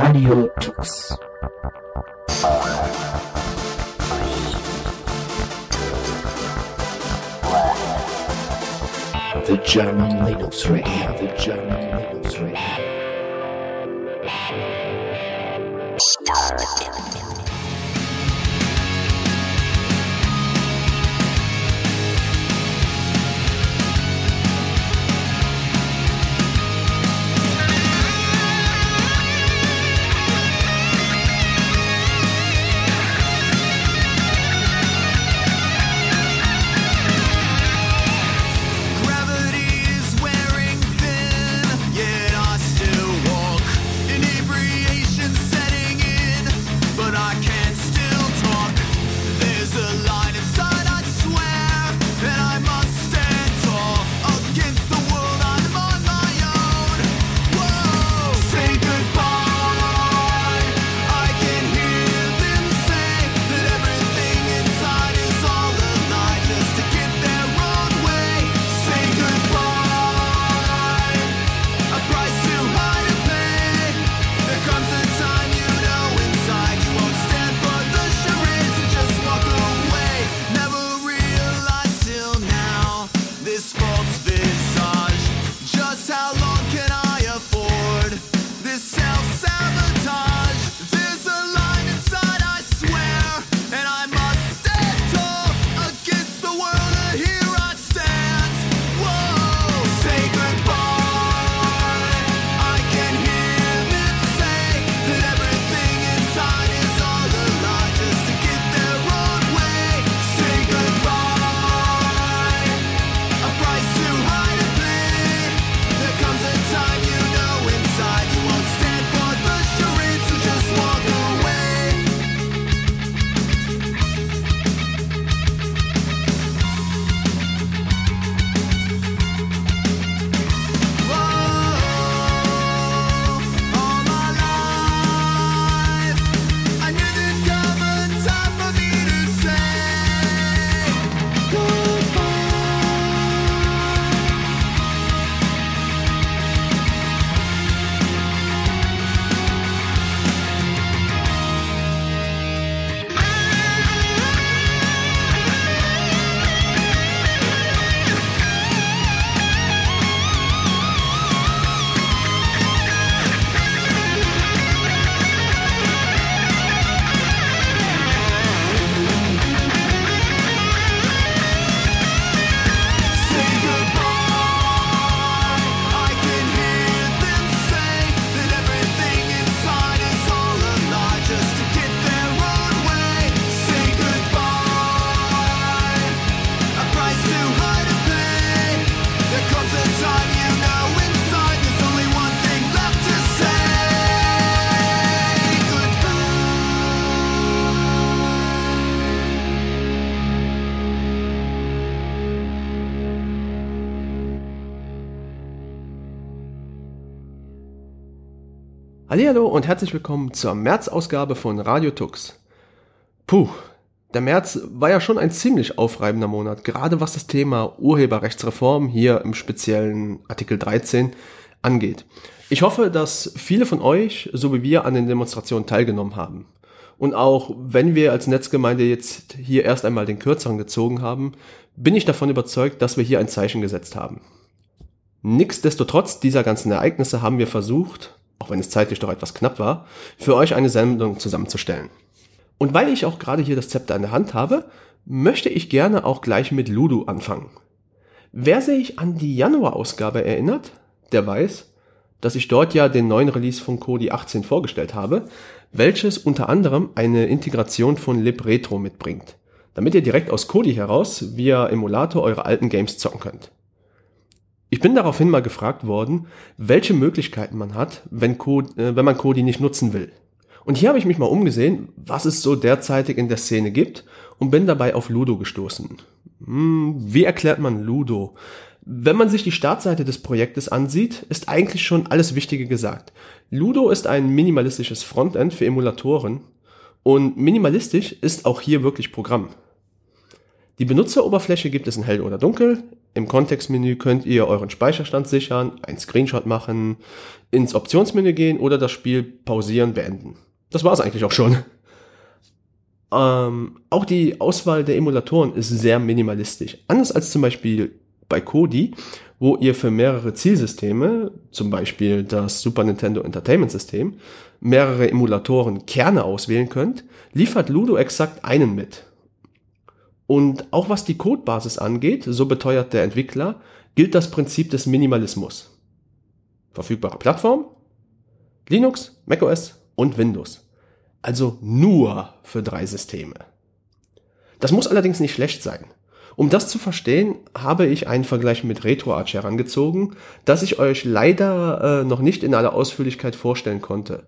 Radio Tux. The German Linux Radio, the German Linux Radio. Hallihallo und herzlich willkommen zur März-Ausgabe von Radio Tux. Puh, der März war ja schon ein ziemlich aufreibender Monat, gerade was das Thema Urheberrechtsreform hier im speziellen Artikel 13 angeht. Ich hoffe, dass viele von euch, so wie wir, an den Demonstrationen teilgenommen haben. Und auch wenn wir als Netzgemeinde jetzt hier erst einmal den Kürzeren gezogen haben, bin ich davon überzeugt, dass wir hier ein Zeichen gesetzt haben. Nichtsdestotrotz dieser ganzen Ereignisse haben wir versucht, auch wenn es zeitlich doch etwas knapp war, für euch eine Sendung zusammenzustellen. Und weil ich auch gerade hier das Zepter in der Hand habe, möchte ich gerne auch gleich mit Ludo anfangen. Wer sich an die Januar-Ausgabe erinnert, der weiß, dass ich dort ja den neuen Release von Kodi 18 vorgestellt habe, welches unter anderem eine Integration von libretro mitbringt, damit ihr direkt aus Kodi heraus via Emulator eure alten Games zocken könnt. Ich bin daraufhin mal gefragt worden, welche Möglichkeiten man hat, wenn, Code, äh, wenn man Kodi nicht nutzen will. Und hier habe ich mich mal umgesehen, was es so derzeitig in der Szene gibt und bin dabei auf Ludo gestoßen. Hm, wie erklärt man Ludo? Wenn man sich die Startseite des Projektes ansieht, ist eigentlich schon alles Wichtige gesagt. Ludo ist ein minimalistisches Frontend für Emulatoren und minimalistisch ist auch hier wirklich Programm. Die Benutzeroberfläche gibt es in hell oder dunkel, Im Kontextmenü könnt ihr euren Speicherstand sichern, einen Screenshot machen, ins Optionsmenü gehen oder das Spiel pausieren, beenden. Das war's eigentlich auch schon. Ähm, auch die Auswahl der Emulatoren ist sehr minimalistisch. Anders als zum Beispiel bei Kodi, wo ihr für mehrere Zielsysteme, zum Beispiel das Super Nintendo Entertainment System, mehrere Emulatoren Kerne auswählen könnt, liefert Ludo exakt einen mit. Und auch was die Codebasis angeht, so beteuert der Entwickler, gilt das Prinzip des Minimalismus. Verfügbare Plattform, Linux, macOS und Windows. Also nur für drei Systeme. Das muss allerdings nicht schlecht sein. Um das zu verstehen, habe ich einen Vergleich mit RetroArch herangezogen, das ich euch leider äh, noch nicht in aller Ausführlichkeit vorstellen konnte.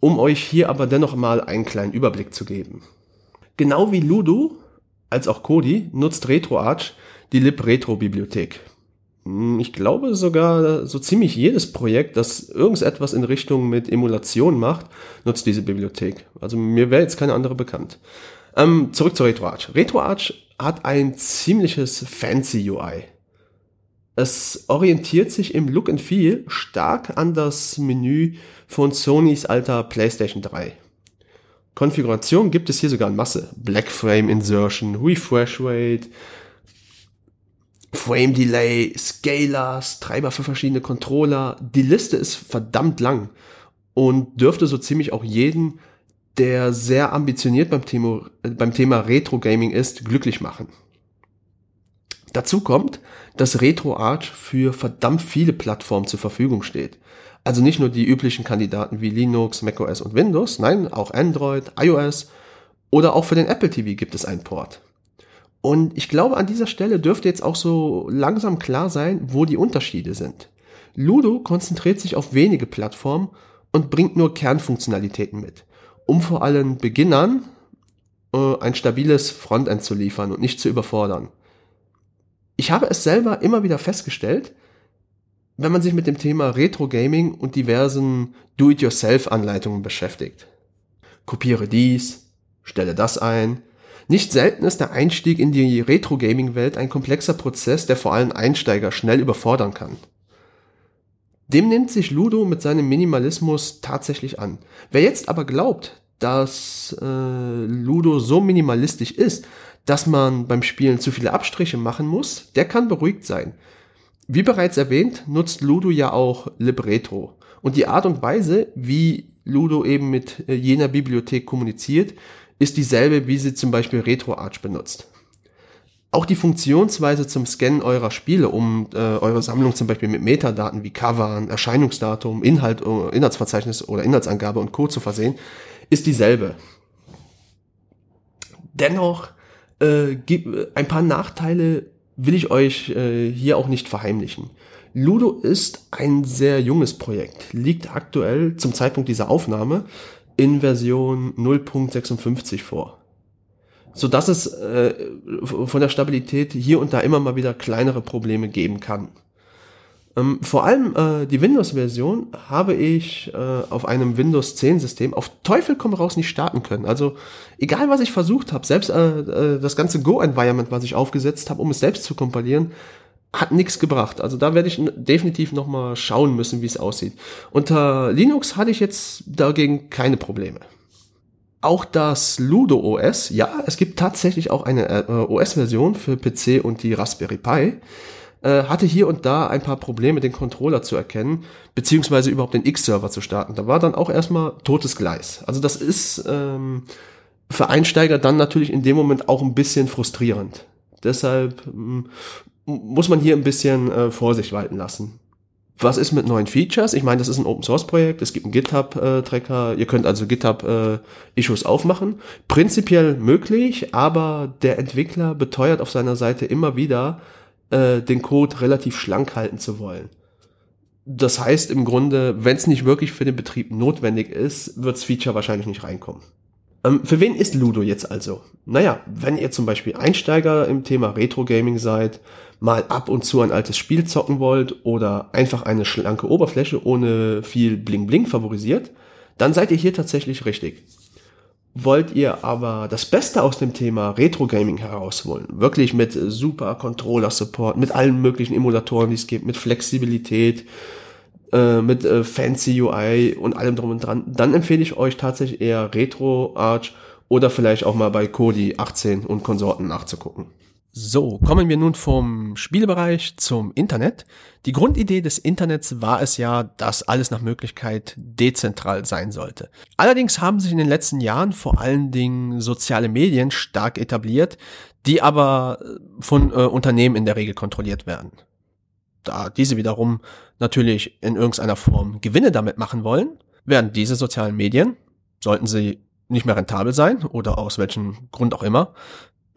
Um euch hier aber dennoch mal einen kleinen Überblick zu geben. Genau wie Ludo, als auch Kodi, nutzt RetroArch die libretro-Bibliothek. Hm, ich glaube sogar, so ziemlich jedes Projekt, das irgendetwas in Richtung mit Emulation macht, nutzt diese Bibliothek. Also mir wäre jetzt keine andere bekannt. Ähm, zurück zu RetroArch. RetroArch hat ein ziemliches fancy UI. Es orientiert sich im Look and Feel stark an das Menü von Sonys alter PlayStation 3. Konfiguration gibt es hier sogar in Masse. Black Frame Insertion, Refresh Rate, Frame Delay, Scalers, Treiber für verschiedene Controller. Die Liste ist verdammt lang und dürfte so ziemlich auch jeden, der sehr ambitioniert beim Thema, beim Thema Retro Gaming ist, glücklich machen. Dazu kommt, dass RetroArch für verdammt viele Plattformen zur Verfügung steht. Also nicht nur die üblichen Kandidaten wie Linux, macOS und Windows, nein, auch Android, iOS oder auch für den Apple TV gibt es einen Port. Und ich glaube, an dieser Stelle dürfte jetzt auch so langsam klar sein, wo die Unterschiede sind. Ludo konzentriert sich auf wenige Plattformen und bringt nur Kernfunktionalitäten mit, um vor allem Beginnern äh, ein stabiles Frontend zu liefern und nicht zu überfordern. Ich habe es selber immer wieder festgestellt, wenn man sich mit dem Thema Retro Gaming und diversen Do-it-yourself-Anleitungen beschäftigt. Kopiere dies, stelle das ein, nicht selten ist der Einstieg in die Retro-Gaming-Welt ein komplexer Prozess, der vor allem Einsteiger schnell überfordern kann. Dem nimmt sich Ludo mit seinem Minimalismus tatsächlich an. Wer jetzt aber glaubt, dass äh, Ludo so minimalistisch ist, dass man beim Spielen zu viele Abstriche machen muss, der kann beruhigt sein. Wie bereits erwähnt, nutzt Ludo ja auch Libretro. Und die Art und Weise, wie Ludo eben mit äh, jener Bibliothek kommuniziert, ist dieselbe, wie sie zum Beispiel RetroArch benutzt. Auch die Funktionsweise zum Scannen eurer Spiele, um äh, eure Sammlung zum Beispiel mit Metadaten wie Covern, Erscheinungsdatum, Inhalt, äh, Inhaltsverzeichnis oder Inhaltsangabe und Co. zu versehen, ist dieselbe. Dennoch äh, gibt ein paar Nachteile will ich euch äh, hier auch nicht verheimlichen. Ludo ist ein sehr junges Projekt, liegt aktuell zum Zeitpunkt dieser Aufnahme in Version 0.56 vor. So dass es äh, von der Stabilität hier und da immer mal wieder kleinere Probleme geben kann. Ähm, vor allem äh, die Windows-Version habe ich äh, auf einem Windows 10 System auf Teufel komm raus nicht starten können. Also egal was ich versucht habe, selbst äh, äh, das ganze Go-Environment, was ich aufgesetzt habe, um es selbst zu kompilieren, hat nichts gebracht. Also da werde ich definitiv noch mal schauen müssen, wie es aussieht. Unter Linux hatte ich jetzt dagegen keine Probleme. Auch das Ludo OS, ja, es gibt tatsächlich auch eine äh, OS-Version für PC und die Raspberry Pi, äh, hatte hier und da ein paar Probleme, den Controller zu erkennen, beziehungsweise überhaupt den X-Server zu starten. Da war dann auch erstmal totes Gleis. Also das ist ähm, für Einsteiger dann natürlich in dem Moment auch ein bisschen frustrierend. Deshalb hm, muss man hier ein bisschen äh, Vorsicht walten lassen. Was ist mit neuen Features? Ich meine, das ist ein Open Source Projekt, es gibt einen GitHub-Tracker, ihr könnt also GitHub-Issues äh, aufmachen. Prinzipiell möglich, aber der Entwickler beteuert auf seiner Seite immer wieder, äh, den Code relativ schlank halten zu wollen. Das heißt im Grunde, wenn es nicht wirklich für den Betrieb notwendig ist, wirds Feature wahrscheinlich nicht reinkommen. Ähm, für wen ist Ludo jetzt also? Naja, wenn ihr zum Beispiel Einsteiger im Thema Retro Gaming seid, mal ab und zu ein altes Spiel zocken wollt oder einfach eine schlanke Oberfläche ohne viel Bling Bling favorisiert, dann seid ihr hier tatsächlich richtig. Wollt ihr aber das Beste aus dem Thema Retro Gaming herausholen, wirklich mit super Controller Support, mit allen möglichen Emulatoren, die es gibt, mit Flexibilität, äh, mit äh, fancy UI und allem drum und dran, dann empfehle ich euch tatsächlich eher Retro Arch oder vielleicht auch mal bei Kodi 18 und Konsorten nachzugucken. So, kommen wir nun vom Spielbereich zum Internet. Die Grundidee des Internets war es ja, dass alles nach Möglichkeit dezentral sein sollte. Allerdings haben sich in den letzten Jahren vor allen Dingen soziale Medien stark etabliert, die aber von äh, Unternehmen in der Regel kontrolliert werden. Da diese wiederum natürlich in irgendeiner Form Gewinne damit machen wollen, werden diese sozialen Medien, sollten sie nicht mehr rentabel sein oder aus welchem Grund auch immer,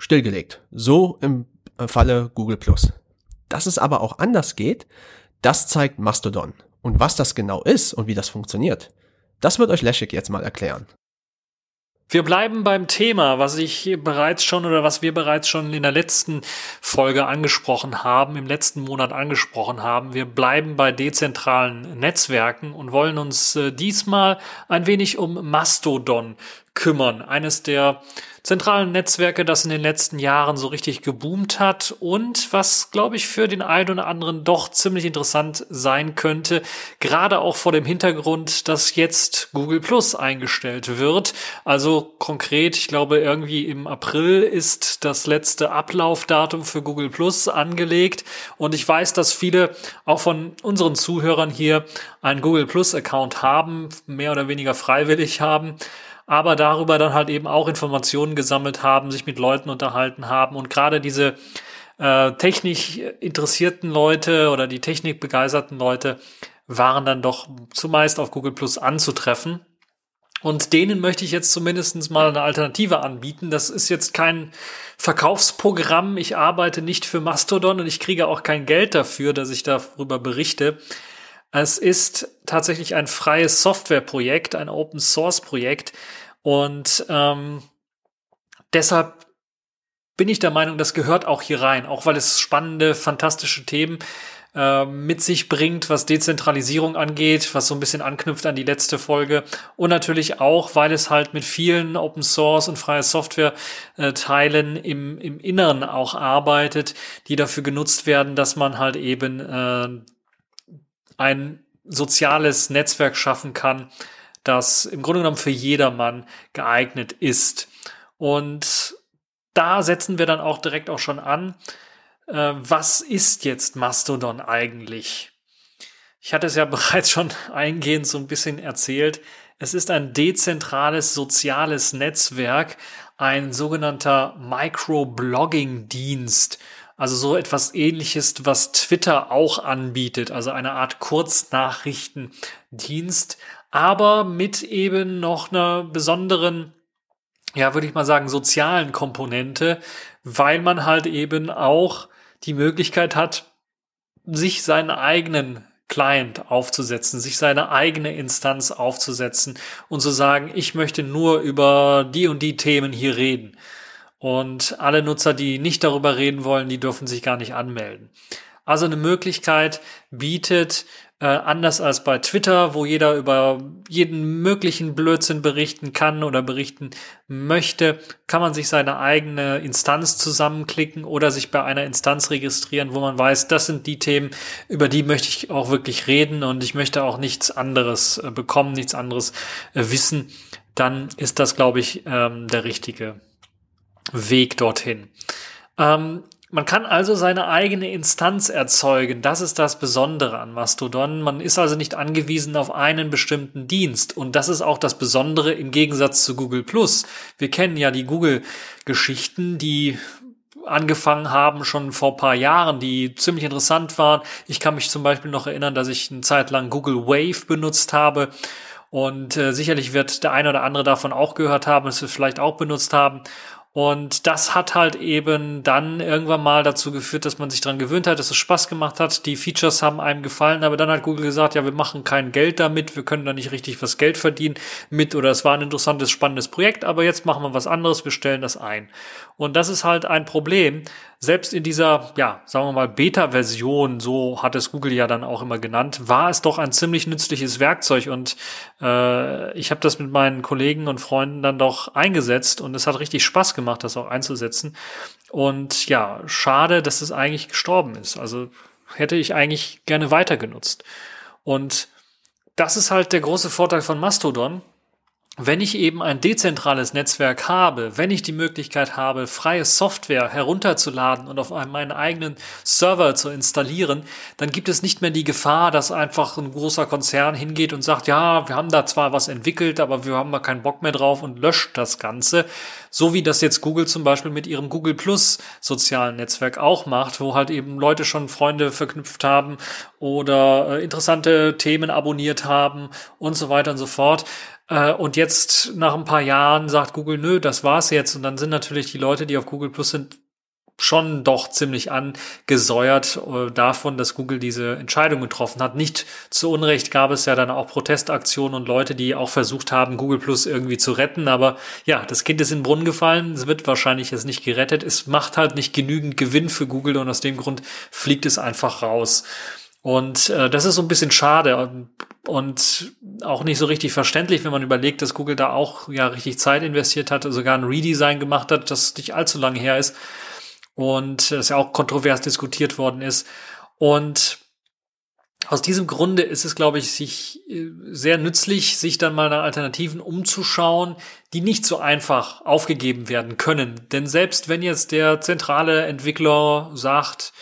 stillgelegt. So im Falle Google Plus. Dass es aber auch anders geht, das zeigt Mastodon. Und was das genau ist und wie das funktioniert, das wird euch Leszek jetzt mal erklären. Wir bleiben beim Thema, was ich bereits schon oder was wir bereits schon in der letzten Folge angesprochen haben, im letzten Monat angesprochen haben. Wir bleiben bei dezentralen Netzwerken und wollen uns äh, diesmal ein wenig um Mastodon kümmern. Eines der zentralen Netzwerke, das in den letzten Jahren so richtig geboomt hat und was, glaube ich, für den einen oder anderen doch ziemlich interessant sein könnte, gerade auch vor dem Hintergrund, dass jetzt Google Plus eingestellt wird. Also konkret, ich glaube, irgendwie im April ist das letzte Ablaufdatum für Google Plus angelegt und ich weiß, dass viele auch von unseren Zuhörern hier einen Google Plus Account haben, mehr oder weniger freiwillig haben aber darüber dann halt eben auch Informationen gesammelt haben, sich mit Leuten unterhalten haben und gerade diese äh, technisch interessierten Leute oder die technikbegeisterten Leute waren dann doch zumeist auf Google Plus anzutreffen. Und denen möchte ich jetzt zumindest mal eine Alternative anbieten. Das ist jetzt kein Verkaufsprogramm. Ich arbeite nicht für Mastodon und ich kriege auch kein Geld dafür, dass ich darüber berichte. Es ist tatsächlich ein freies Softwareprojekt, ein Open Source Projekt, und ähm, deshalb bin ich der Meinung, das gehört auch hier rein, auch weil es spannende, fantastische Themen äh, mit sich bringt, was Dezentralisierung angeht, was so ein bisschen anknüpft an die letzte Folge und natürlich auch, weil es halt mit vielen Open Source und freie Software äh, Teilen im, im Inneren auch arbeitet, die dafür genutzt werden, dass man halt eben äh, ein soziales Netzwerk schaffen kann, das im Grunde genommen für jedermann geeignet ist. Und da setzen wir dann auch direkt auch schon an, äh, was ist jetzt Mastodon eigentlich? Ich hatte es ja bereits schon eingehend so ein bisschen erzählt. Es ist ein dezentrales soziales Netzwerk, ein sogenannter Microblogging-Dienst. Also so etwas ähnliches, was Twitter auch anbietet, also eine Art Kurznachrichtendienst, aber mit eben noch einer besonderen, ja, würde ich mal sagen, sozialen Komponente, weil man halt eben auch die Möglichkeit hat, sich seinen eigenen Client aufzusetzen, sich seine eigene Instanz aufzusetzen und zu sagen, ich möchte nur über die und die Themen hier reden. Und alle Nutzer, die nicht darüber reden wollen, die dürfen sich gar nicht anmelden. Also eine Möglichkeit bietet äh, anders als bei Twitter, wo jeder über jeden möglichen Blödsinn berichten kann oder berichten möchte, kann man sich seine eigene Instanz zusammenklicken oder sich bei einer Instanz registrieren, wo man weiß, das sind die Themen, über die möchte ich auch wirklich reden und ich möchte auch nichts anderes äh, bekommen, nichts anderes äh, wissen. Dann ist das, glaube ich, ähm, der richtige Weg dorthin. Ähm, man kann also seine eigene Instanz erzeugen. Das ist das Besondere an Mastodon. Man ist also nicht angewiesen auf einen bestimmten Dienst. Und das ist auch das Besondere im Gegensatz zu Google Plus. Wir kennen ja die Google-Geschichten, die angefangen haben schon vor paar Jahren, die ziemlich interessant waren. Ich kann mich zum Beispiel noch erinnern, dass ich eine Zeit lang Google Wave benutzt habe. Und äh, sicherlich wird der eine oder andere davon auch gehört haben, es vielleicht auch benutzt haben. Und das hat halt eben dann irgendwann mal dazu geführt, dass man sich dran gewöhnt hat, dass es Spaß gemacht hat. Die Features haben einem gefallen, aber dann hat Google gesagt, ja, wir machen kein Geld damit, wir können da nicht richtig was Geld verdienen mit oder es war ein interessantes, spannendes Projekt, aber jetzt machen wir was anderes, wir stellen das ein. Und das ist halt ein Problem, selbst in dieser, ja, sagen wir mal, Beta-Version, so hat es Google ja dann auch immer genannt, war es doch ein ziemlich nützliches Werkzeug und äh, ich habe das mit meinen Kollegen und Freunden dann doch eingesetzt und es hat richtig Spaß gemacht, das auch einzusetzen. Und ja, schade, dass es eigentlich gestorben ist. Also hätte ich eigentlich gerne weiter genutzt. Und das ist halt der große Vorteil von Mastodon wenn ich eben ein dezentrales Netzwerk habe, wenn ich die Möglichkeit habe, freie Software herunterzuladen und auf meinen eigenen Server zu installieren, dann gibt es nicht mehr die Gefahr, dass einfach ein großer Konzern hingeht und sagt, ja, wir haben da zwar was entwickelt, aber wir haben da keinen Bock mehr drauf und löscht das Ganze. So wie das jetzt Google zum Beispiel mit ihrem Google Plus sozialen Netzwerk auch macht, wo halt eben Leute schon Freunde verknüpft haben oder äh, interessante Themen abonniert haben und so weiter und so fort. Äh, und jetzt nach ein paar Jahren sagt Google, nö, das war's jetzt. Und dann sind natürlich die Leute, die auf Google Plus sind, schon doch ziemlich angesäuert äh, davon, dass Google diese Entscheidung getroffen hat. Nicht zu Unrecht gab es ja dann auch Protestaktionen und Leute, die auch versucht haben, Google Plus irgendwie zu retten. Aber ja, das Kind ist in den Brunnen gefallen. Es wird wahrscheinlich jetzt nicht gerettet. Es macht halt nicht genügend Gewinn für Google und aus dem Grund fliegt es einfach raus. Und äh, das ist so ein bisschen schade und, und auch nicht so richtig verständlich, wenn man überlegt, dass Google da auch ja richtig Zeit investiert hat, sogar ein Redesign gemacht hat, das nicht allzu lange her ist und das ja auch kontrovers diskutiert worden ist. Und aus diesem Grunde ist es, glaube ich, sich äh, sehr nützlich, sich dann mal nach Alternativen umzuschauen, die nicht so einfach aufgegeben werden können. Denn selbst wenn jetzt der zentrale Entwickler sagt,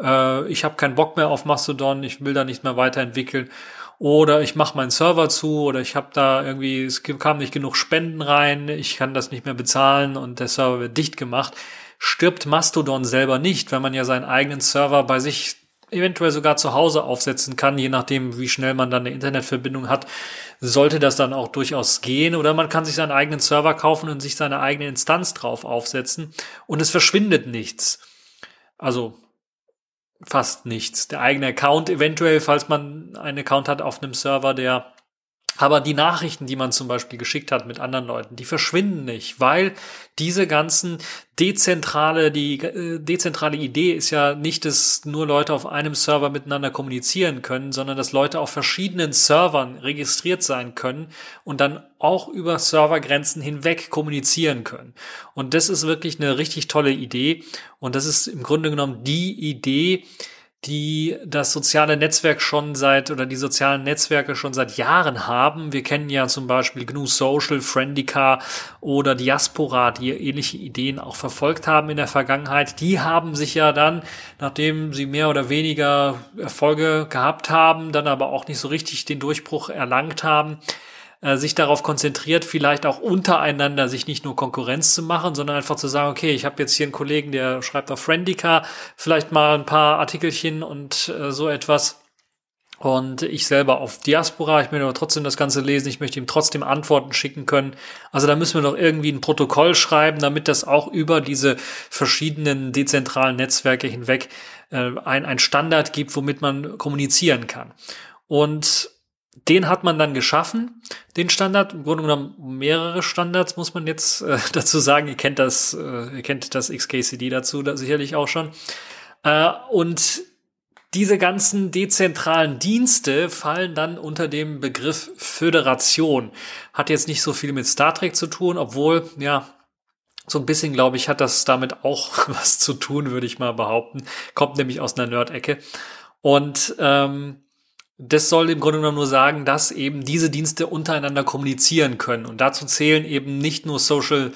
äh, ich habe keinen Bock mehr auf Mastodon, ich will da nicht mehr weiterentwickeln oder ich mache meinen Server zu oder ich habe da irgendwie, es kam nicht genug Spenden rein, ich kann das nicht mehr bezahlen und der Server wird dicht gemacht, stirbt Mastodon selber nicht, wenn man ja seinen eigenen Server bei sich eventuell sogar zu Hause aufsetzen kann, je nachdem, wie schnell man dann eine Internetverbindung hat, sollte das dann auch durchaus gehen. Oder man kann sich seinen eigenen Server kaufen und sich seine eigene Instanz drauf aufsetzen und es verschwindet nichts. Also fast nichts. Der eigene Account eventuell, falls man einen Account hat auf einem Server, der aber die Nachrichten, die man zum Beispiel geschickt hat mit anderen Leuten, die verschwinden nicht, weil diese ganzen dezentrale, die äh, dezentrale Idee ist ja nicht, dass nur Leute auf einem Server miteinander kommunizieren können, sondern dass Leute auf verschiedenen Servern registriert sein können und dann auch über Servergrenzen hinweg kommunizieren können. Und das ist wirklich eine richtig tolle Idee. Und das ist im Grunde genommen die Idee, die das soziale Netzwerk schon seit oder die sozialen Netzwerke schon seit Jahren haben. Wir kennen ja zum Beispiel GNU Social, Friendica oder Diaspora, die ähnliche Ideen auch verfolgt haben in der Vergangenheit. Die haben sich ja dann, nachdem sie mehr oder weniger Erfolge gehabt haben, dann aber auch nicht so richtig den Durchbruch erlangt haben, äh, sich darauf konzentriert, vielleicht auch untereinander sich nicht nur Konkurrenz zu machen, sondern einfach zu sagen, okay, ich habe jetzt hier einen Kollegen, der schreibt auf Friendica vielleicht mal ein paar Artikelchen und äh, so etwas. Und ich selber auf Diaspora, ich möchte aber trotzdem das Ganze lesen, ich möchte ihm trotzdem Antworten schicken können. Also da müssen wir doch irgendwie ein Protokoll schreiben, damit das auch über diese verschiedenen dezentralen Netzwerke hinweg äh, ein, ein Standard gibt, womit man kommunizieren kann. Und den hat man dann geschaffen, den Standard. Im Grunde genommen mehrere Standards, muss man jetzt äh, dazu sagen. Ihr kennt das, äh, ihr kennt das XKCD dazu da sicherlich auch schon. Äh, und diese ganzen dezentralen Dienste fallen dann unter dem Begriff Föderation. Hat jetzt nicht so viel mit Star Trek zu tun, obwohl, ja, so ein bisschen, glaube ich, hat das damit auch was zu tun, würde ich mal behaupten. Kommt nämlich aus einer Nerd-Ecke. Und ähm, das soll im Grunde genommen nur sagen, dass eben diese Dienste untereinander kommunizieren können. Und dazu zählen eben nicht nur Social,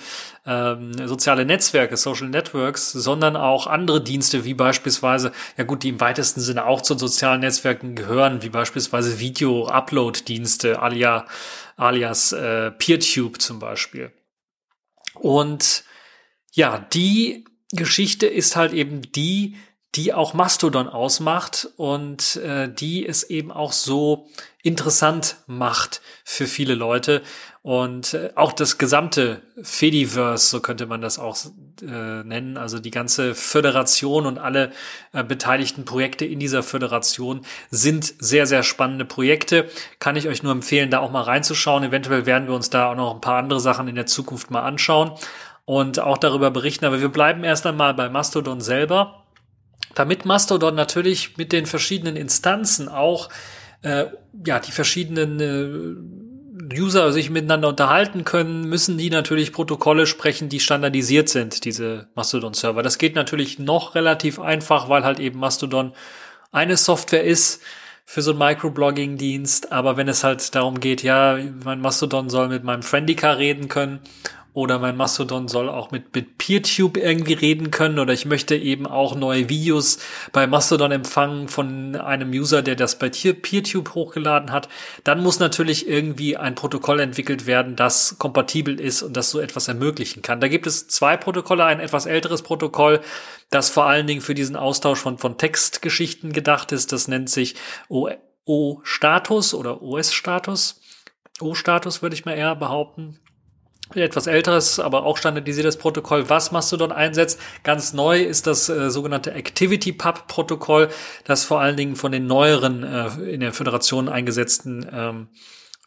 ähm, soziale Netzwerke, Social Networks, sondern auch andere Dienste, wie beispielsweise, ja gut, die im weitesten Sinne auch zu sozialen Netzwerken gehören, wie beispielsweise Video-Upload-Dienste, alias, alias äh, PeerTube zum Beispiel. Und ja, die Geschichte ist halt eben die, die auch Mastodon ausmacht und äh, die es eben auch so interessant macht für viele Leute und äh, auch das gesamte Fediverse, so könnte man das auch äh, nennen, also die ganze Föderation und alle äh, beteiligten Projekte in dieser Föderation sind sehr, sehr spannende Projekte. Kann ich euch nur empfehlen, da auch mal reinzuschauen. Eventuell werden wir uns da auch noch ein paar andere Sachen in der Zukunft mal anschauen. und auch darüber berichten. Aber wir bleiben erst einmal bei Mastodon selber, damit Mastodon natürlich mit den verschiedenen Instanzen auch äh, ja die verschiedenen äh, User sich miteinander unterhalten können, müssen die natürlich Protokolle sprechen, die standardisiert sind, diese Mastodon-Server. Das geht natürlich noch relativ einfach, weil halt eben Mastodon eine Software ist für so einen Microblogging-Dienst. Aber wenn es halt darum geht, ja, mein Mastodon soll mit meinem Friendica reden können oder mein Mastodon soll auch mit, mit PeerTube irgendwie reden können oder ich möchte eben auch neue Videos bei Mastodon empfangen von einem User, der das bei PeerTube hochgeladen hat, dann muss natürlich irgendwie ein Protokoll entwickelt werden, das kompatibel ist und das so etwas ermöglichen kann. Da gibt es zwei Protokolle, ein etwas älteres Protokoll, das vor allen Dingen für diesen Austausch von, von Textgeschichten gedacht ist. Das nennt sich O-Status oder OS-Status. O-Status würde ich mal eher behaupten etwas älteres, aber auch standardisiertes Protokoll, was Mastodon einsetzt. Ganz neu ist das äh, sogenannte ActivityPub-Protokoll, das vor allen Dingen von den neueren äh, in der Föderation eingesetzten ähm,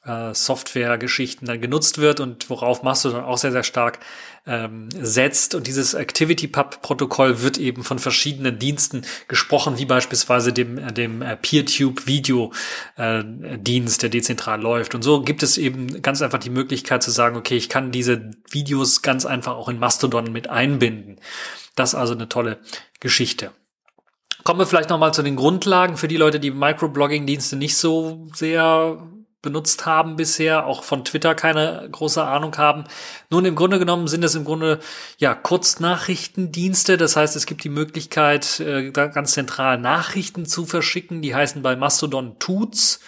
äh, Software-Geschichten dann genutzt wird und worauf Mastodon auch sehr, sehr stark ähm, setzt. Und dieses ActivityPub-Protokoll wird eben von verschiedenen Diensten gesprochen, wie beispielsweise dem, äh, dem äh, PeerTube-Video-Dienst, der dezentral läuft. Und so gibt es eben ganz einfach die Möglichkeit zu sagen, okay, ich kann diese Videos ganz einfach auch in Mastodon mit einbinden. Das ist also eine tolle Geschichte. Kommen wir vielleicht nochmal zu den Grundlagen für die Leute, die Microblogging-Dienste nicht so sehr benutzt haben bisher, auch von Twitter keine große Ahnung haben. Nun, im Grunde genommen sind es im Grunde ja Kurznachrichtendienste. Das heißt, es gibt die Möglichkeit, äh, ganz zentral Nachrichten zu verschicken. Die heißen bei Mastodon Tuts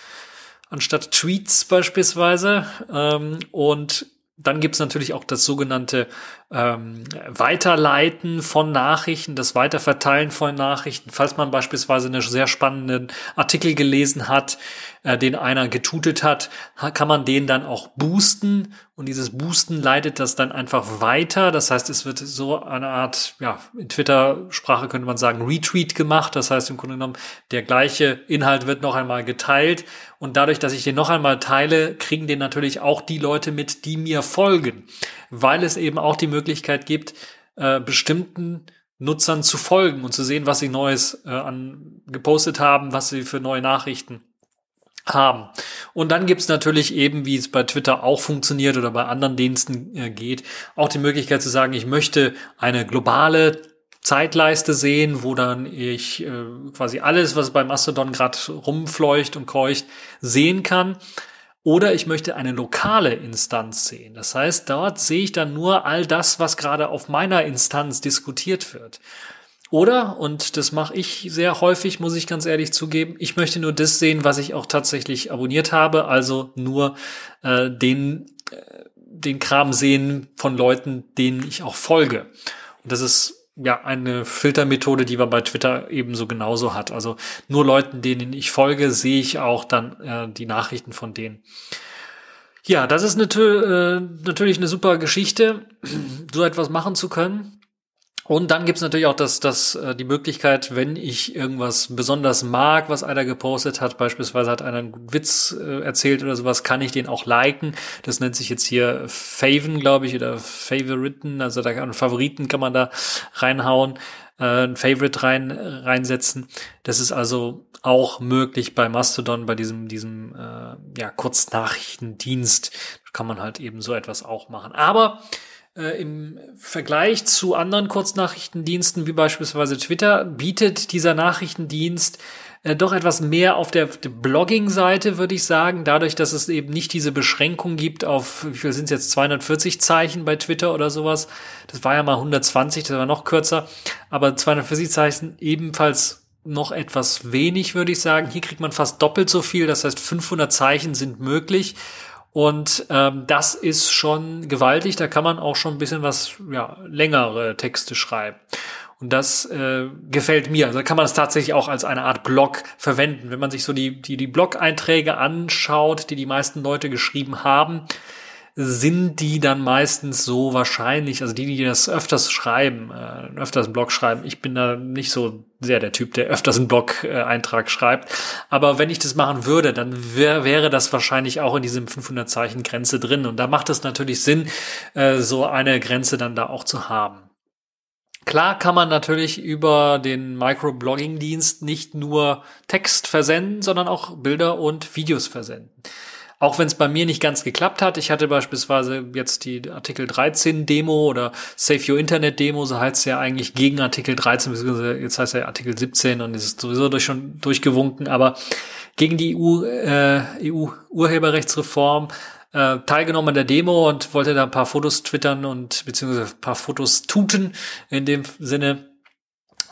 anstatt Tweets beispielsweise. Ähm, und dann gibt's natürlich auch das sogenannte ähm, Weiterleiten von Nachrichten, das Weiterverteilen von Nachrichten. Falls man beispielsweise einen sehr spannenden Artikel gelesen hat, äh, den einer getutet hat, kann man den dann auch boosten und dieses Boosten leitet das dann einfach weiter. Das heißt, es wird so eine Art, ja, in Twitter-Sprache könnte man sagen, Retweet gemacht. Das heißt, im Grunde genommen, der gleiche Inhalt wird noch einmal geteilt. Und dadurch, dass ich den noch einmal teile, kriegen den natürlich auch die Leute mit, die mir folgen. Weil es eben auch die Möglichkeit gibt, äh, bestimmten Nutzern zu folgen und zu sehen, was sie Neues äh, an, gepostet haben, was sie für neue Nachrichten haben. Und dann gibt's natürlich eben, wie es bei Twitter auch funktioniert oder bei anderen Diensten äh, geht, auch die Möglichkeit zu sagen, ich möchte eine globale Zeitleiste sehen, wo dann ich äh, quasi alles, was bei Mastodon gerade rumfleucht und keucht, sehen kann. Oder ich möchte eine lokale Instanz sehen. Das heißt, dort sehe ich dann nur all das, was gerade auf meiner Instanz diskutiert wird. Oder, und das mache ich sehr häufig, muss ich ganz ehrlich zugeben, ich möchte nur das sehen, was ich auch tatsächlich abonniert habe, also nur äh, den, äh, den Kram sehen von Leuten, denen ich auch folge. Und das ist ja eine Filtermethode, die man bei Twitter ebenso genauso hat. Also nur Leuten, denen ich folge, sehe ich auch dann äh, die Nachrichten von denen. Ja, das ist natür äh, natürlich eine super Geschichte, so etwas machen zu können. Und dann gibt's natürlich auch das, das, äh, die Möglichkeit, wenn ich irgendwas besonders mag, was einer gepostet hat, beispielsweise hat einer einen Witz äh, erzählt oder sowas, kann ich den auch liken. Das nennt sich jetzt hier Faven, glaube ich, oder Favoriten, also da kann Favoriten kann man da reinhauen, äh, ein Favorite rein reinsetzen. Das ist also auch möglich bei Mastodon, bei diesem diesem äh, ja Kurznachrichtendienst kann man halt eben so etwas auch machen. Aber äh, im Vergleich zu anderen Kurznachrichtendiensten wie beispielsweise Twitter bietet dieser Nachrichtendienst äh, doch etwas mehr auf der, der Blogging-Seite, würde ich sagen, dadurch, dass es eben nicht diese Beschränkung gibt auf, wie viel sind es jetzt, 240 Zeichen bei Twitter oder sowas. Das war ja mal 120, das war noch kürzer, aber 240 Zeichen ebenfalls noch etwas wenig, würde ich sagen. Hier kriegt man fast doppelt so viel, das heißt 500 Zeichen sind möglich. Und ähm, das ist schon gewaltig. Da kann man auch schon ein bisschen was ja, längere Texte schreiben. Und das äh, gefällt mir. Also da kann man es tatsächlich auch als eine Art Blog verwenden. Wenn man sich so die, die, die Blog-Einträge anschaut, die die meisten Leute geschrieben haben, sind die dann meistens so wahrscheinlich, also die, die das öfters schreiben, äh, öfters einen Blog schreiben, ich bin da nicht so sehr der Typ, der öfters einen Blog-Eintrag schreibt, aber wenn ich das machen würde, dann wär, wäre das wahrscheinlich auch in diesem 500 Zeichen Grenze drin und da macht es natürlich Sinn, äh, so eine Grenze dann da auch zu haben. Klar kann man natürlich über den Microblogging-Dienst nicht nur Text versenden, sondern auch Bilder und Videos versenden. Auch wenn es bei mir nicht ganz geklappt hat. Ich hatte beispielsweise jetzt die Artikel 13 Demo oder Save Your Internet Demo, so heißt es ja eigentlich gegen Artikel 13, beziehungsweise jetzt heißt er Artikel 17 und ist sowieso durch, schon durchgewunken, aber gegen die EU, äh, EU-Urheberrechtsreform äh, teilgenommen an der Demo und wollte da ein paar Fotos twittern und beziehungsweise ein paar Fotos tuten in dem Sinne.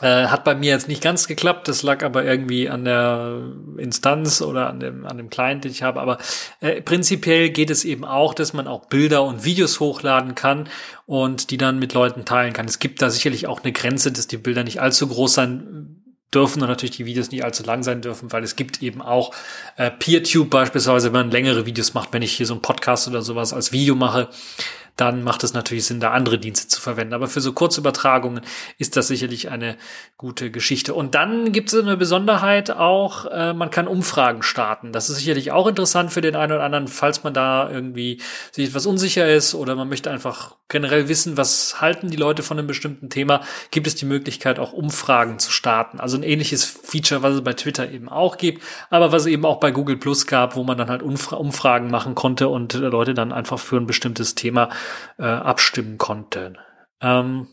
Äh, hat bei mir jetzt nicht ganz geklappt, das lag aber irgendwie an der Instanz oder an dem, an dem Client, den ich habe. Aber äh, prinzipiell geht es eben auch, dass man auch Bilder und Videos hochladen kann und die dann mit Leuten teilen kann. Es gibt da sicherlich auch eine Grenze, dass die Bilder nicht allzu groß sein dürfen und natürlich die Videos nicht allzu lang sein dürfen, weil es gibt eben auch äh, PeerTube beispielsweise, wenn man längere Videos macht, wenn ich hier so einen Podcast oder sowas als Video mache, dann macht es natürlich Sinn, da andere Dienste zu verwenden. Aber für so Kurzübertragungen ist das sicherlich eine gute Geschichte. Und dann gibt es eine Besonderheit auch, äh, man kann Umfragen starten. Das ist sicherlich auch interessant für den einen oder anderen, falls man da irgendwie sich etwas unsicher ist oder man möchte einfach generell wissen, was halten die Leute von einem bestimmten Thema, gibt es die Möglichkeit, auch Umfragen zu starten. Also ein ähnliches Feature, was es bei Twitter eben auch gibt, aber was es eben auch bei Google Plus gab, wo man dann halt Umfra Umfragen machen konnte und Leute dann einfach für ein bestimmtes Thema äh, abstimmen konnten. Ähm,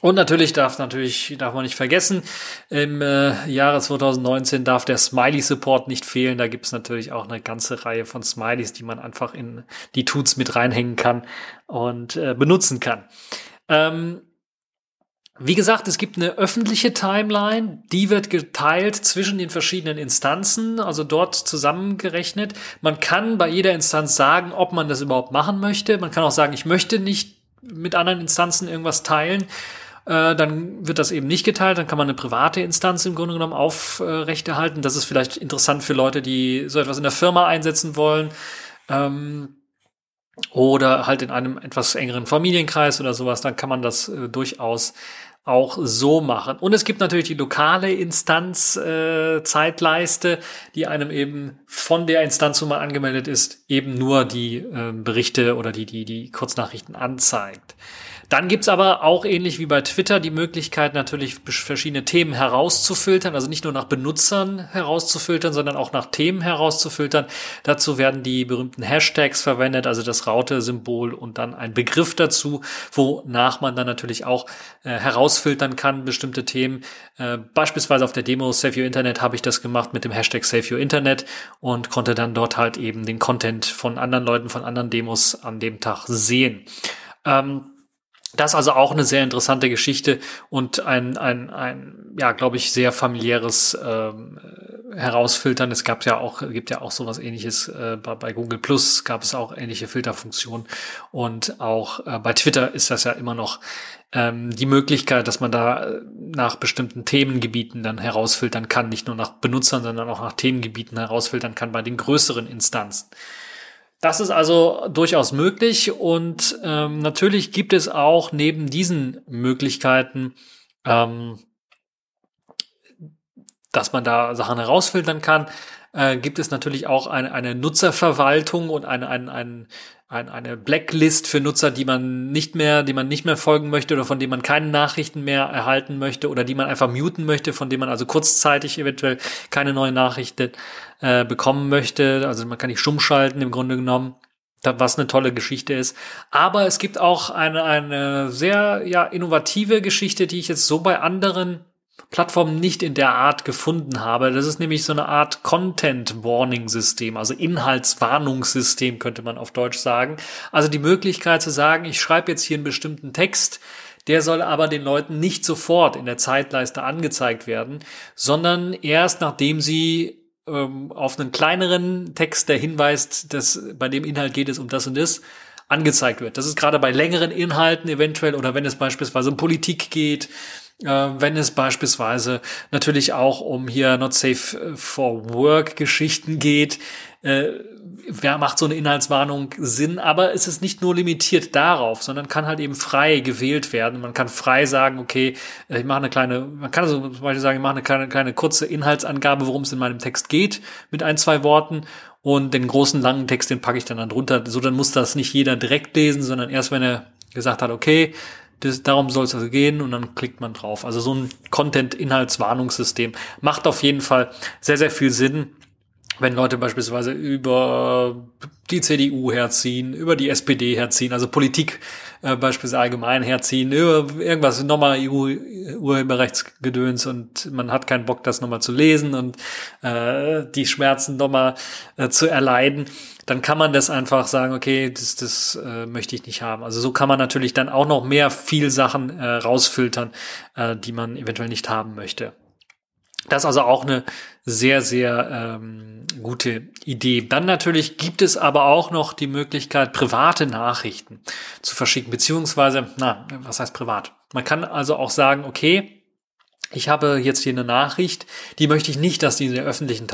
und natürlich darf natürlich darf man nicht vergessen, im äh, Jahre 2019 darf der Smiley Support nicht fehlen. Da gibt es natürlich auch eine ganze Reihe von Smileys, die man einfach in die Tuts mit reinhängen kann und äh, benutzen kann. Ähm, wie gesagt, es gibt eine öffentliche Timeline, die wird geteilt zwischen den verschiedenen Instanzen, also dort zusammengerechnet. Man kann bei jeder Instanz sagen, ob man das überhaupt machen möchte. Man kann auch sagen, ich möchte nicht mit anderen Instanzen irgendwas teilen. Äh, dann wird das eben nicht geteilt, dann kann man eine private Instanz im Grunde genommen aufrechterhalten. Das ist vielleicht interessant für Leute, die so etwas in der Firma einsetzen wollen. Ähm, oder halt in einem etwas engeren Familienkreis oder sowas, dann kann man das äh, durchaus auch so machen. Und es gibt natürlich die lokale Instanz äh, Zeitleiste, die einem eben von der Instanz, wo man angemeldet ist, eben nur die äh, Berichte oder die, die, die Kurznachrichten anzeigt. Dann gibt's aber auch ähnlich wie bei Twitter die Möglichkeit, natürlich verschiedene Themen herauszufiltern, also nicht nur nach Benutzern herauszufiltern, sondern auch nach Themen herauszufiltern. Dazu werden die berühmten Hashtags verwendet, also das Raute-Symbol und dann ein Begriff dazu, wonach man dann natürlich auch äh, herausfiltern kann, bestimmte Themen. Äh, beispielsweise auf der Demo Save Your Internet habe ich das gemacht mit dem Hashtag Save Your Internet und konnte dann dort halt eben den Content von anderen Leuten, von anderen Demos an dem Tag sehen. Ähm, das ist also auch eine sehr interessante Geschichte und ein, ein, ein ja, glaube ich, sehr familiäres ähm, Herausfiltern. Es gab ja auch, gibt ja auch sowas ähnliches äh, bei, bei Google Plus gab es auch ähnliche Filterfunktionen. Und auch äh, bei Twitter ist das ja immer noch ähm, die Möglichkeit, dass man da äh, nach bestimmten Themengebieten dann herausfiltern kann, nicht nur nach Benutzern, sondern auch nach Themengebieten herausfiltern kann bei den größeren Instanzen. Das ist also durchaus möglich und ähm, natürlich gibt es auch neben diesen Möglichkeiten, ähm, dass man da Sachen herausfiltern kann, äh, gibt es natürlich auch eine, eine Nutzerverwaltung und eine, ein, ein, ein, eine Blacklist für Nutzer, die man nicht mehr, die man nicht mehr folgen möchte oder von denen man keine Nachrichten mehr erhalten möchte oder die man einfach muten möchte, von denen man also kurzzeitig eventuell keine neuen Nachrichten äh, bekommen möchte. Also man kann nicht stumm schalten im Grunde genommen was eine tolle Geschichte ist. Aber es gibt auch eine, eine sehr ja, innovative Geschichte, die ich jetzt so bei anderen Plattformen nicht in der Art gefunden habe. Das ist nämlich so eine Art Content Warning System, also Inhaltswarnungssystem könnte man auf Deutsch sagen. Also die Möglichkeit zu sagen, ich schreibe jetzt hier einen bestimmten Text, der soll aber den Leuten nicht sofort in der Zeitleiste angezeigt werden, sondern erst nachdem sie ähm, auf einen kleineren Text, der hinweist, dass bei dem Inhalt geht es um das und das, angezeigt wird. Das ist gerade bei längeren Inhalten eventuell oder wenn es beispielsweise um Politik geht, wenn es beispielsweise natürlich auch um hier Not Safe for Work Geschichten geht, äh, wer macht so eine Inhaltswarnung Sinn, aber es ist nicht nur limitiert darauf, sondern kann halt eben frei gewählt werden. Man kann frei sagen, okay, ich mache eine kleine, man kann also zum Beispiel sagen, ich mache eine kleine, kleine kurze Inhaltsangabe, worum es in meinem Text geht, mit ein, zwei Worten und den großen langen Text, den packe ich dann, dann drunter. So, dann muss das nicht jeder direkt lesen, sondern erst wenn er gesagt hat, okay, das, darum soll es also gehen und dann klickt man drauf. Also so ein Content-Inhaltswarnungssystem macht auf jeden Fall sehr, sehr viel Sinn wenn Leute beispielsweise über die CDU herziehen, über die SPD herziehen, also Politik äh, beispielsweise allgemein herziehen, über irgendwas nochmal EU-Urheberrechtsgedöns und man hat keinen Bock, das nochmal zu lesen und äh, die Schmerzen nochmal äh, zu erleiden, dann kann man das einfach sagen, okay, das, das äh, möchte ich nicht haben. Also so kann man natürlich dann auch noch mehr viel Sachen äh, rausfiltern, äh, die man eventuell nicht haben möchte. Das ist also auch eine sehr, sehr ähm, gute Idee. Dann natürlich gibt es aber auch noch die Möglichkeit, private Nachrichten zu verschicken, beziehungsweise, na, was heißt privat? Man kann also auch sagen, okay, ich habe jetzt hier eine Nachricht, die möchte ich nicht, dass die in der öffentlichen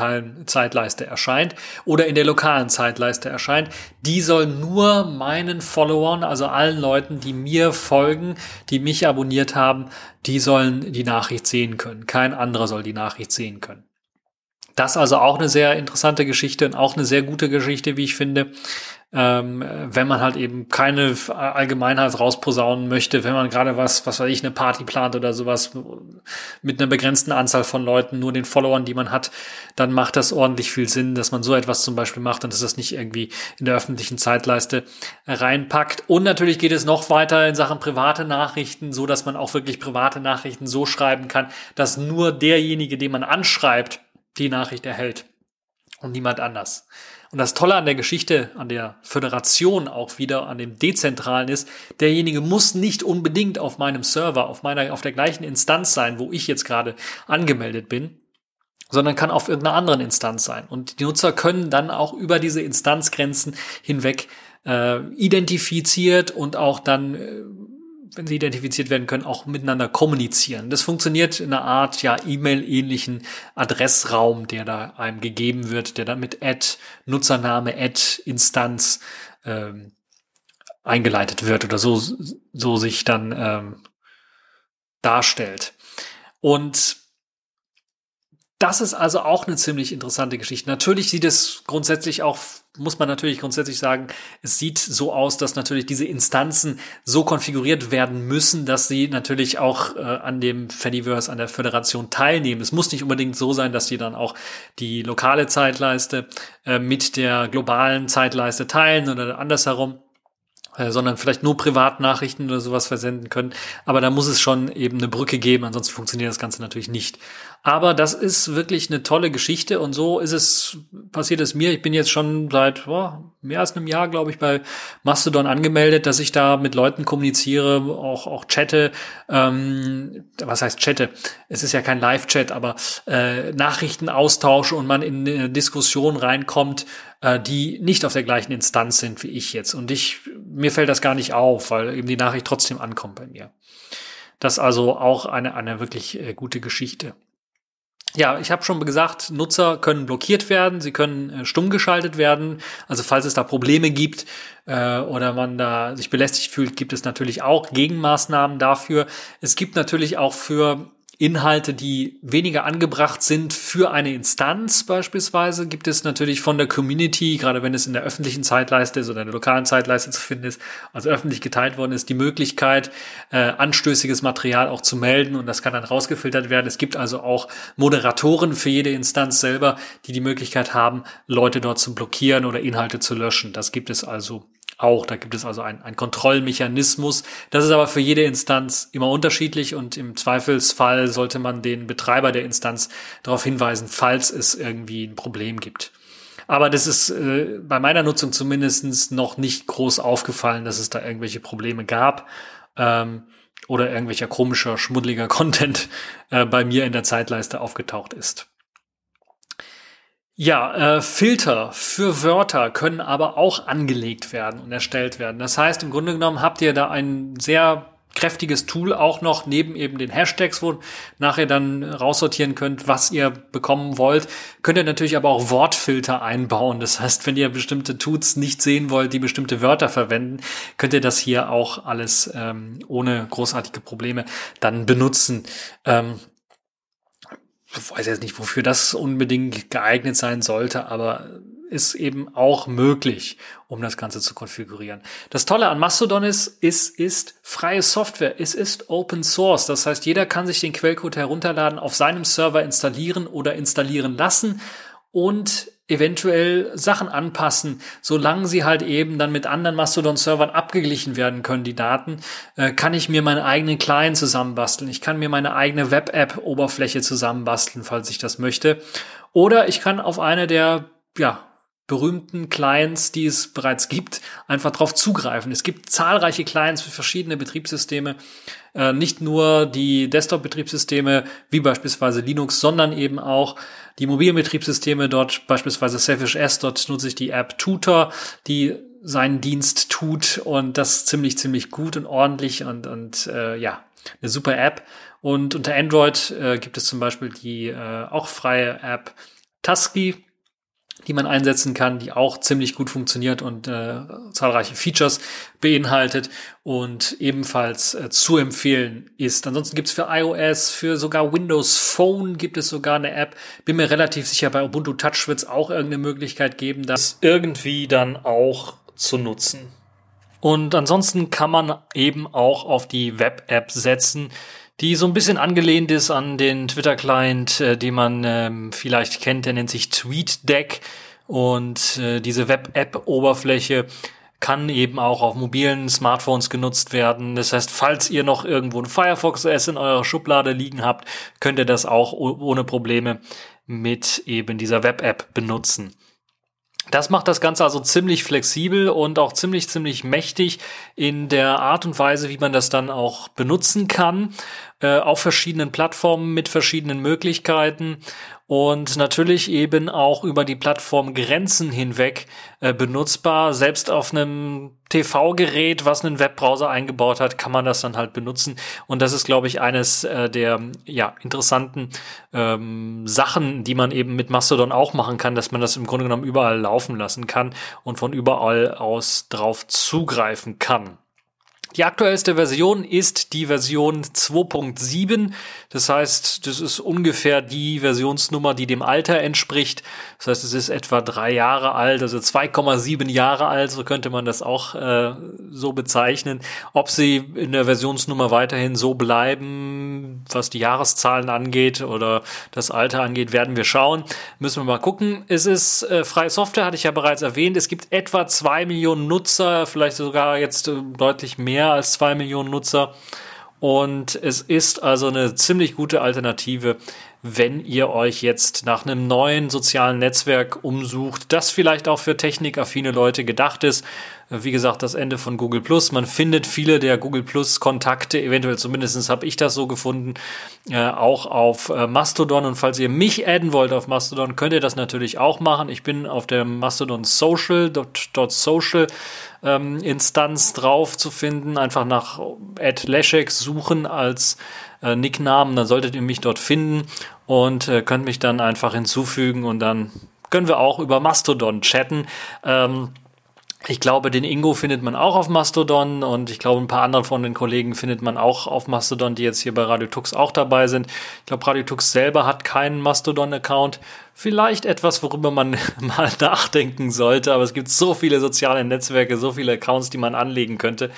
Zeitleiste erscheint oder in der lokalen Zeitleiste erscheint. Die soll nur meinen Followern, also allen Leuten, die mir folgen, die mich abonniert haben, die sollen die Nachricht sehen können. Kein anderer soll die Nachricht sehen können. Das also auch eine sehr interessante Geschichte und auch eine sehr gute Geschichte, wie ich finde ähm, wenn man halt eben keine Allgemeinheit rausposaunen möchte, wenn man gerade was, was weiß ich, eine Party plant oder sowas mit einer begrenzten Anzahl von Leuten, nur den Followern, die man hat, dann macht das ordentlich viel Sinn, dass man so etwas zum Beispiel macht und dass das nicht irgendwie in der öffentlichen Zeitleiste reinpackt. Und natürlich geht es noch weiter in Sachen private Nachrichten, so dass man auch wirklich private Nachrichten so schreiben kann, dass nur derjenige, den man anschreibt, die Nachricht erhält und niemand anders. Und das Tolle an der Geschichte, an der Föderation auch wieder, an dem Dezentralen ist, derjenige muss nicht unbedingt auf meinem Server, auf meiner, auf der gleichen Instanz sein, wo ich jetzt gerade angemeldet bin, sondern kann auf irgendeiner anderen Instanz sein. Und die Nutzer können dann auch über diese Instanzgrenzen hinweg äh, identifiziert und auch dann äh, wenn sie identifiziert werden können, auch miteinander kommunizieren. Das funktioniert in einer Art ja E-Mail-ähnlichen Adressraum, der da einem gegeben wird, der dann mit Add, Nutzername, Add, Instanz ähm, eingeleitet wird oder so, so sich dann ähm, darstellt. Und das ist also auch eine ziemlich interessante Geschichte. Natürlich sieht es grundsätzlich auch, muss man natürlich grundsätzlich sagen, es sieht so aus, dass natürlich diese Instanzen so konfiguriert werden müssen, dass sie natürlich auch äh, an dem Fediverse, an der Föderation teilnehmen. Es muss nicht unbedingt so sein, dass sie dann auch die lokale Zeitleiste äh, mit der globalen Zeitleiste teilen oder andersherum äh, sondern vielleicht nur Privatnachrichten oder sowas versenden können. Aber da muss es schon eben eine Brücke geben, ansonsten funktioniert das Ganze natürlich nicht. Aber das ist wirklich eine tolle Geschichte und so ist es, passiert es mir. Ich bin jetzt schon seit oh, mehr als einem Jahr, glaube ich, bei Mastodon angemeldet, dass ich da mit Leuten kommuniziere, auch, auch chatte. Ähm, was heißt chatte? Es ist ja kein Live-Chat, aber äh, Nachrichten austausche und man in eine Diskussion reinkommt, äh, die nicht auf der gleichen Instanz sind wie ich jetzt. Und ich, mir fällt das gar nicht auf, weil eben die Nachricht trotzdem ankommt bei mir. Das also auch eine, eine wirklich äh, gute Geschichte. Ja, ich habe schon gesagt, Nutzer können blockiert werden, sie können äh, stumm geschaltet werden. Also falls es da Probleme gibt äh, oder man da sich belästigt fühlt, gibt es natürlich auch Gegenmaßnahmen dafür. Es gibt natürlich auch für Inhalte, die weniger angebracht sind für eine Instanz beispielsweise, gibt es natürlich von der Community, gerade wenn es in der öffentlichen Zeitleiste ist oder in der lokalen Zeitleiste zu finden ist, also öffentlich geteilt worden ist, die Möglichkeit, äh, anstößiges Material auch zu melden und das kann dann rausgefiltert werden. Es gibt also auch Moderatoren für jede Instanz selber, die die Möglichkeit haben, Leute dort zu blockieren oder Inhalte zu löschen. Das gibt es also auch. Da gibt es also einen Kontrollmechanismus. Das ist aber für jede Instanz immer unterschiedlich und im Zweifelsfall sollte man den Betreiber der Instanz darauf hinweisen, falls es irgendwie ein Problem gibt. Aber das ist äh, bei meiner Nutzung zumindestens noch nicht groß aufgefallen, dass es da irgendwelche Probleme gab ähm, oder irgendwelcher komischer, schmuddeliger Content äh, bei mir in der Zeitleiste aufgetaucht ist. Ja, äh, Filter für Wörter können aber auch angelegt werden und erstellt werden. Das heißt, im Grunde genommen habt ihr da ein sehr kräftiges Tool auch noch neben eben den Hashtags, wo nachher dann raussortieren könnt, was ihr bekommen wollt. Könnt ihr natürlich aber auch Wortfilter einbauen. Das heißt, wenn ihr bestimmte Tuts nicht sehen wollt, die bestimmte Wörter verwenden, könnt ihr das hier auch alles ähm, ohne großartige Probleme dann benutzen. Ähm, weiß jetzt nicht, wofür das unbedingt geeignet sein sollte, aber ist eben auch möglich, um das Ganze zu konfigurieren. Das Tolle an Mastodon ist, es ist freie Software. Es ist Open Source. Das heißt, jeder kann sich den Quellcode herunterladen, auf seinem Server installieren oder installieren lassen und eventuell Sachen anpassen, solange sie halt eben dann mit anderen Mastodon-Servern abgeglichen werden können, die Daten, äh, kann ich mir meinen eigenen Client zusammenbasteln. Ich kann mir meine eigene Web-App-Oberfläche zusammenbasteln, falls ich das möchte. Oder ich kann auf eine der, ja, berühmten Clients, die es bereits gibt, einfach darauf zugreifen. Es gibt zahlreiche Clients für verschiedene Betriebssysteme, äh, nicht nur die Desktop-Betriebssysteme wie beispielsweise Linux, sondern eben auch die mobilen Betriebssysteme, dort beispielsweise Selfish S, dort nutze ich die App Tutor, die seinen Dienst tut und das ziemlich, ziemlich gut und ordentlich und, und äh, ja, eine super App. Und unter Android äh, gibt es zum Beispiel die äh, auch freie App Tusky, die man einsetzen kann, die auch ziemlich gut funktioniert und äh, zahlreiche Features beinhaltet und ebenfalls äh, zu empfehlen ist. Ansonsten gibt's für iOS, für sogar Windows Phone gibt es sogar eine App. Bin mir relativ sicher, bei Ubuntu Touch wird's auch irgendeine Möglichkeit geben, das irgendwie dann auch zu nutzen. Und ansonsten kann man eben auch auf die Web-App setzen, die so ein bisschen angelehnt ist an den Twitter-Client, äh, den man ähm, vielleicht kennt, der nennt sich TweetDeck. Und äh, diese Web-App-Oberfläche kann eben auch auf mobilen Smartphones genutzt werden. Das heißt, falls ihr noch irgendwo ein Firefox OS in eurer Schublade liegen habt, könnt ihr das auch ohne Probleme mit eben dieser Web-App benutzen. Das macht das Ganze also ziemlich flexibel und auch ziemlich, ziemlich mächtig in der Art und Weise, wie man das dann auch benutzen kann, äh, auf verschiedenen Plattformen mit verschiedenen Möglichkeiten und natürlich eben auch über die Plattformgrenzen hinweg äh, benutzbar. Selbst auf einem TV-Gerät, was einen Webbrowser eingebaut hat, kann man das dann halt benutzen. Und das ist, glaube ich, eines äh, der ja, interessanten ähm, Sachen, die man eben mit Mastodon auch machen kann, dass man das im Grunde genommen überall laufen lassen kann und von überall aus drauf zugreifen kann. Die aktuellste Version ist die Version 2.7. Das heißt, das ist ungefähr die Versionsnummer, die dem Alter entspricht. Das heißt, es ist etwa drei Jahre alt, also 2,7 Jahre alt, so könnte man das auch äh, so bezeichnen. Ob sie in der Versionsnummer weiterhin so bleiben, was die Jahreszahlen angeht oder das Alter angeht, werden wir schauen. Müssen wir mal gucken. Es ist äh, freie Software, hatte ich ja bereits erwähnt. Es gibt etwa zwei Millionen Nutzer, vielleicht sogar jetzt äh, deutlich mehr mehr als zwei Millionen Nutzer. Und es ist also eine ziemlich gute Alternative, wenn ihr euch jetzt nach einem neuen sozialen Netzwerk umsucht, das vielleicht auch für technikaffine Leute gedacht ist. Wie gesagt, das Ende von Google Plus. Man findet viele der Google Plus Kontakte, eventuell zumindest habe ich das so gefunden, äh, auch auf äh, Mastodon. Und falls ihr mich adden wollt auf Mastodon, könnt ihr das natürlich auch machen. Ich bin auf der Mastodon Social, dot, dot social ähm, Instanz drauf zu finden. Einfach nach Ed Leszek suchen als äh, Nicknamen, dann solltet ihr mich dort finden und äh, könnt mich dann einfach hinzufügen und dann können wir auch über Mastodon chatten. Ähm, ich glaube, den Ingo findet man auch auf Mastodon und ich glaube, ein paar andere von den Kollegen findet man auch auf Mastodon, die jetzt hier bei Radio Tux auch dabei sind. Ich glaube, Radio Tux selber hat keinen Mastodon-Account. Vielleicht etwas, worüber man mal nachdenken sollte, aber es gibt so viele soziale Netzwerke, so viele Accounts, die man anlegen könnte.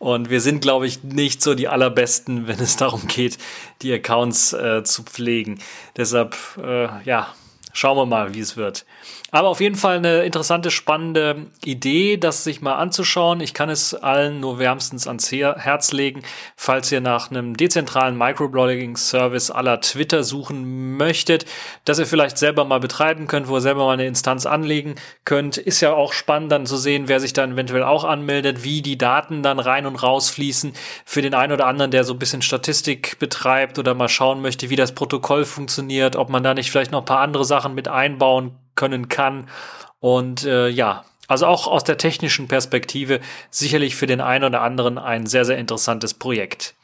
Und wir sind, glaube ich, nicht so die allerbesten, wenn es darum geht, die Accounts äh, zu pflegen. Deshalb, äh, ja, schauen wir mal, wie es wird. Aber auf jeden Fall eine interessante, spannende Idee, das sich mal anzuschauen. Ich kann es allen nur wärmstens ans Herz legen, falls ihr nach einem dezentralen Microblogging-Service aller Twitter suchen möchtet, dass ihr vielleicht selber mal betreiben könnt, wo ihr selber mal eine Instanz anlegen könnt. Ist ja auch spannend dann zu sehen, wer sich dann eventuell auch anmeldet, wie die Daten dann rein und raus fließen. Für den einen oder anderen, der so ein bisschen Statistik betreibt oder mal schauen möchte, wie das Protokoll funktioniert, ob man da nicht vielleicht noch ein paar andere Sachen mit einbauen können kann. Und äh, ja, also auch aus der technischen Perspektive sicherlich für den einen oder anderen ein sehr, sehr interessantes Projekt.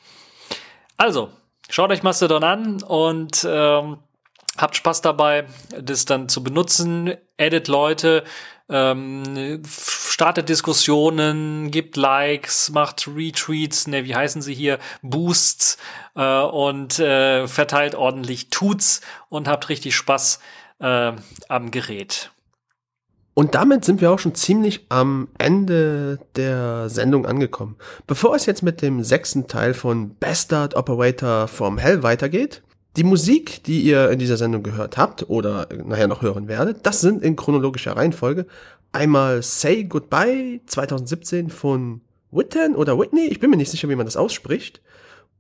Also, schaut euch Mastodon an und ähm, habt Spaß dabei, das dann zu benutzen. Edit Leute, ähm, startet Diskussionen, gibt Likes, macht Retweets, ne, wie heißen sie hier, Boosts äh, und äh, verteilt ordentlich Tuts und habt richtig Spaß äh, am Gerät. Und damit sind wir auch schon ziemlich am Ende der Sendung angekommen. Bevor es jetzt mit dem sechsten Teil von Bastard Operator from Hell weitergeht, die Musik, die ihr in dieser Sendung gehört habt oder nachher noch hören werdet, das sind in chronologischer Reihenfolge einmal Say Goodbye 2017 von Whitten oder Whitney, ich bin mir nicht sicher, wie man das ausspricht,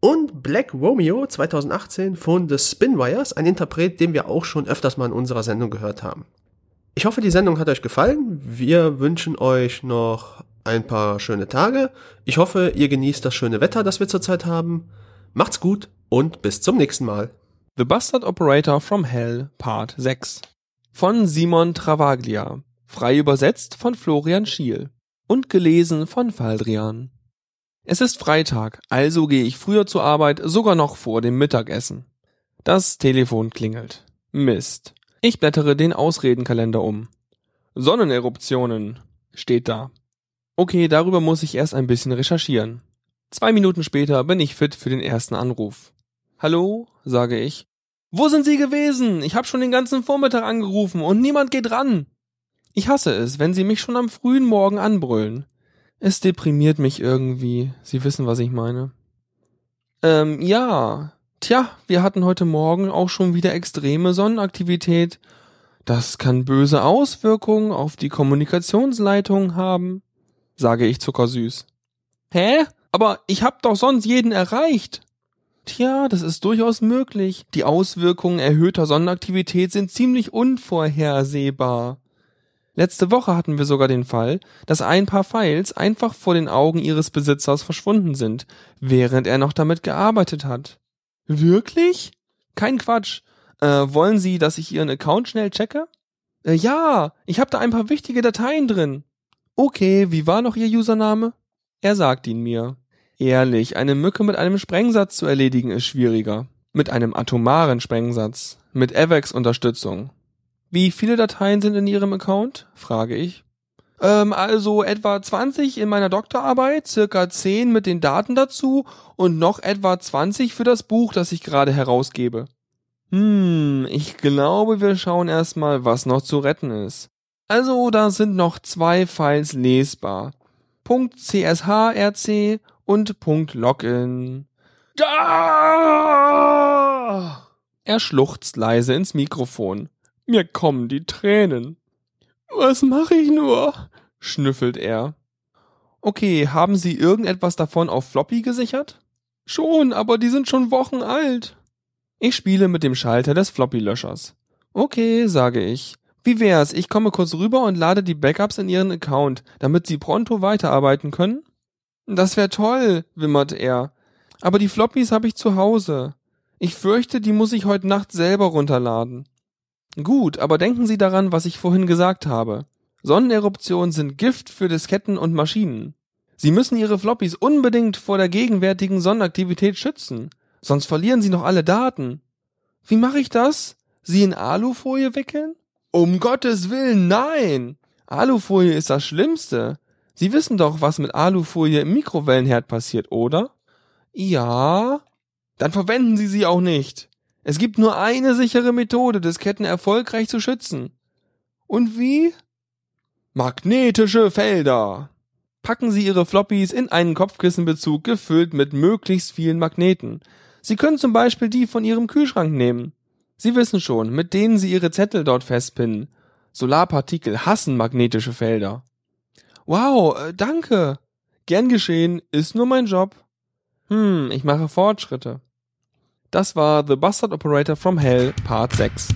und Black Romeo 2018 von The Spinwires, ein Interpret, den wir auch schon öfters mal in unserer Sendung gehört haben. Ich hoffe, die Sendung hat euch gefallen. Wir wünschen euch noch ein paar schöne Tage. Ich hoffe, ihr genießt das schöne Wetter, das wir zurzeit haben. Macht's gut und bis zum nächsten Mal. The Bastard Operator from Hell Part 6 von Simon Travaglia, frei übersetzt von Florian Schiel und gelesen von Faldrian. Es ist Freitag, also gehe ich früher zur Arbeit, sogar noch vor dem Mittagessen. Das Telefon klingelt. Mist. Ich blättere den Ausredenkalender um. Sonneneruptionen steht da. Okay, darüber muss ich erst ein bisschen recherchieren. Zwei Minuten später bin ich fit für den ersten Anruf. Hallo, sage ich. Wo sind Sie gewesen? Ich habe schon den ganzen Vormittag angerufen und niemand geht ran. Ich hasse es, wenn Sie mich schon am frühen Morgen anbrüllen. Es deprimiert mich irgendwie. Sie wissen, was ich meine. Ähm, ja. Tja, wir hatten heute Morgen auch schon wieder extreme Sonnenaktivität. Das kann böse Auswirkungen auf die Kommunikationsleitung haben, sage ich zuckersüß. Hä? Aber ich hab doch sonst jeden erreicht. Tja, das ist durchaus möglich. Die Auswirkungen erhöhter Sonnenaktivität sind ziemlich unvorhersehbar. Letzte Woche hatten wir sogar den Fall, dass ein paar Files einfach vor den Augen ihres Besitzers verschwunden sind, während er noch damit gearbeitet hat. Wirklich? Kein Quatsch. Äh, wollen Sie, dass ich Ihren Account schnell checke? Äh, ja, ich habe da ein paar wichtige Dateien drin. Okay, wie war noch Ihr Username? Er sagt ihn mir. Ehrlich, eine Mücke mit einem Sprengsatz zu erledigen ist schwieriger. Mit einem atomaren Sprengsatz. Mit AVEX-Unterstützung. Wie viele Dateien sind in Ihrem Account? frage ich. Ähm, also etwa 20 in meiner Doktorarbeit, circa 10 mit den Daten dazu und noch etwa 20 für das Buch, das ich gerade herausgebe. Hm, ich glaube, wir schauen erstmal, was noch zu retten ist. Also, da sind noch zwei Files lesbar. .cshrc und .login. Da! Er schluchzt leise ins Mikrofon. Mir kommen die Tränen. Was mache ich nur? schnüffelt er. Okay, haben Sie irgendetwas davon auf Floppy gesichert? Schon, aber die sind schon Wochen alt. Ich spiele mit dem Schalter des Floppy-Löschers. Okay, sage ich. Wie wär's, ich komme kurz rüber und lade die Backups in Ihren Account, damit Sie pronto weiterarbeiten können? Das wär toll, wimmert er. Aber die Floppies habe ich zu Hause. Ich fürchte, die muss ich heute Nacht selber runterladen. Gut, aber denken Sie daran, was ich vorhin gesagt habe. Sonneneruptionen sind Gift für Disketten und Maschinen. Sie müssen Ihre Floppies unbedingt vor der gegenwärtigen Sonnenaktivität schützen, sonst verlieren Sie noch alle Daten. Wie mache ich das? Sie in Alufolie wickeln? Um Gottes Willen, nein! Alufolie ist das Schlimmste. Sie wissen doch, was mit Alufolie im Mikrowellenherd passiert, oder? Ja. Dann verwenden Sie sie auch nicht. Es gibt nur eine sichere Methode, Disketten erfolgreich zu schützen. Und wie? Magnetische Felder. Packen Sie Ihre Floppies in einen Kopfkissenbezug gefüllt mit möglichst vielen Magneten. Sie können zum Beispiel die von Ihrem Kühlschrank nehmen. Sie wissen schon, mit denen Sie Ihre Zettel dort festpinnen. Solarpartikel hassen magnetische Felder. Wow, äh, danke. Gern geschehen, ist nur mein Job. Hm, ich mache Fortschritte. Das war The Bastard Operator from Hell Part 6.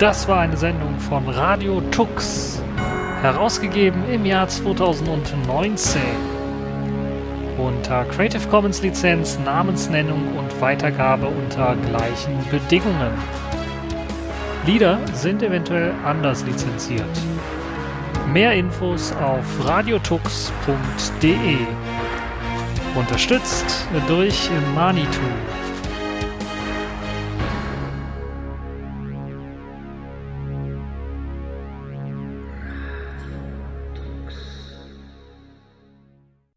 Das war eine Sendung von Radio Tux, herausgegeben im Jahr 2019 unter Creative Commons Lizenz, Namensnennung und Weitergabe unter gleichen Bedingungen. Lieder sind eventuell anders lizenziert. Mehr Infos auf radiotux.de. Unterstützt durch Manitou.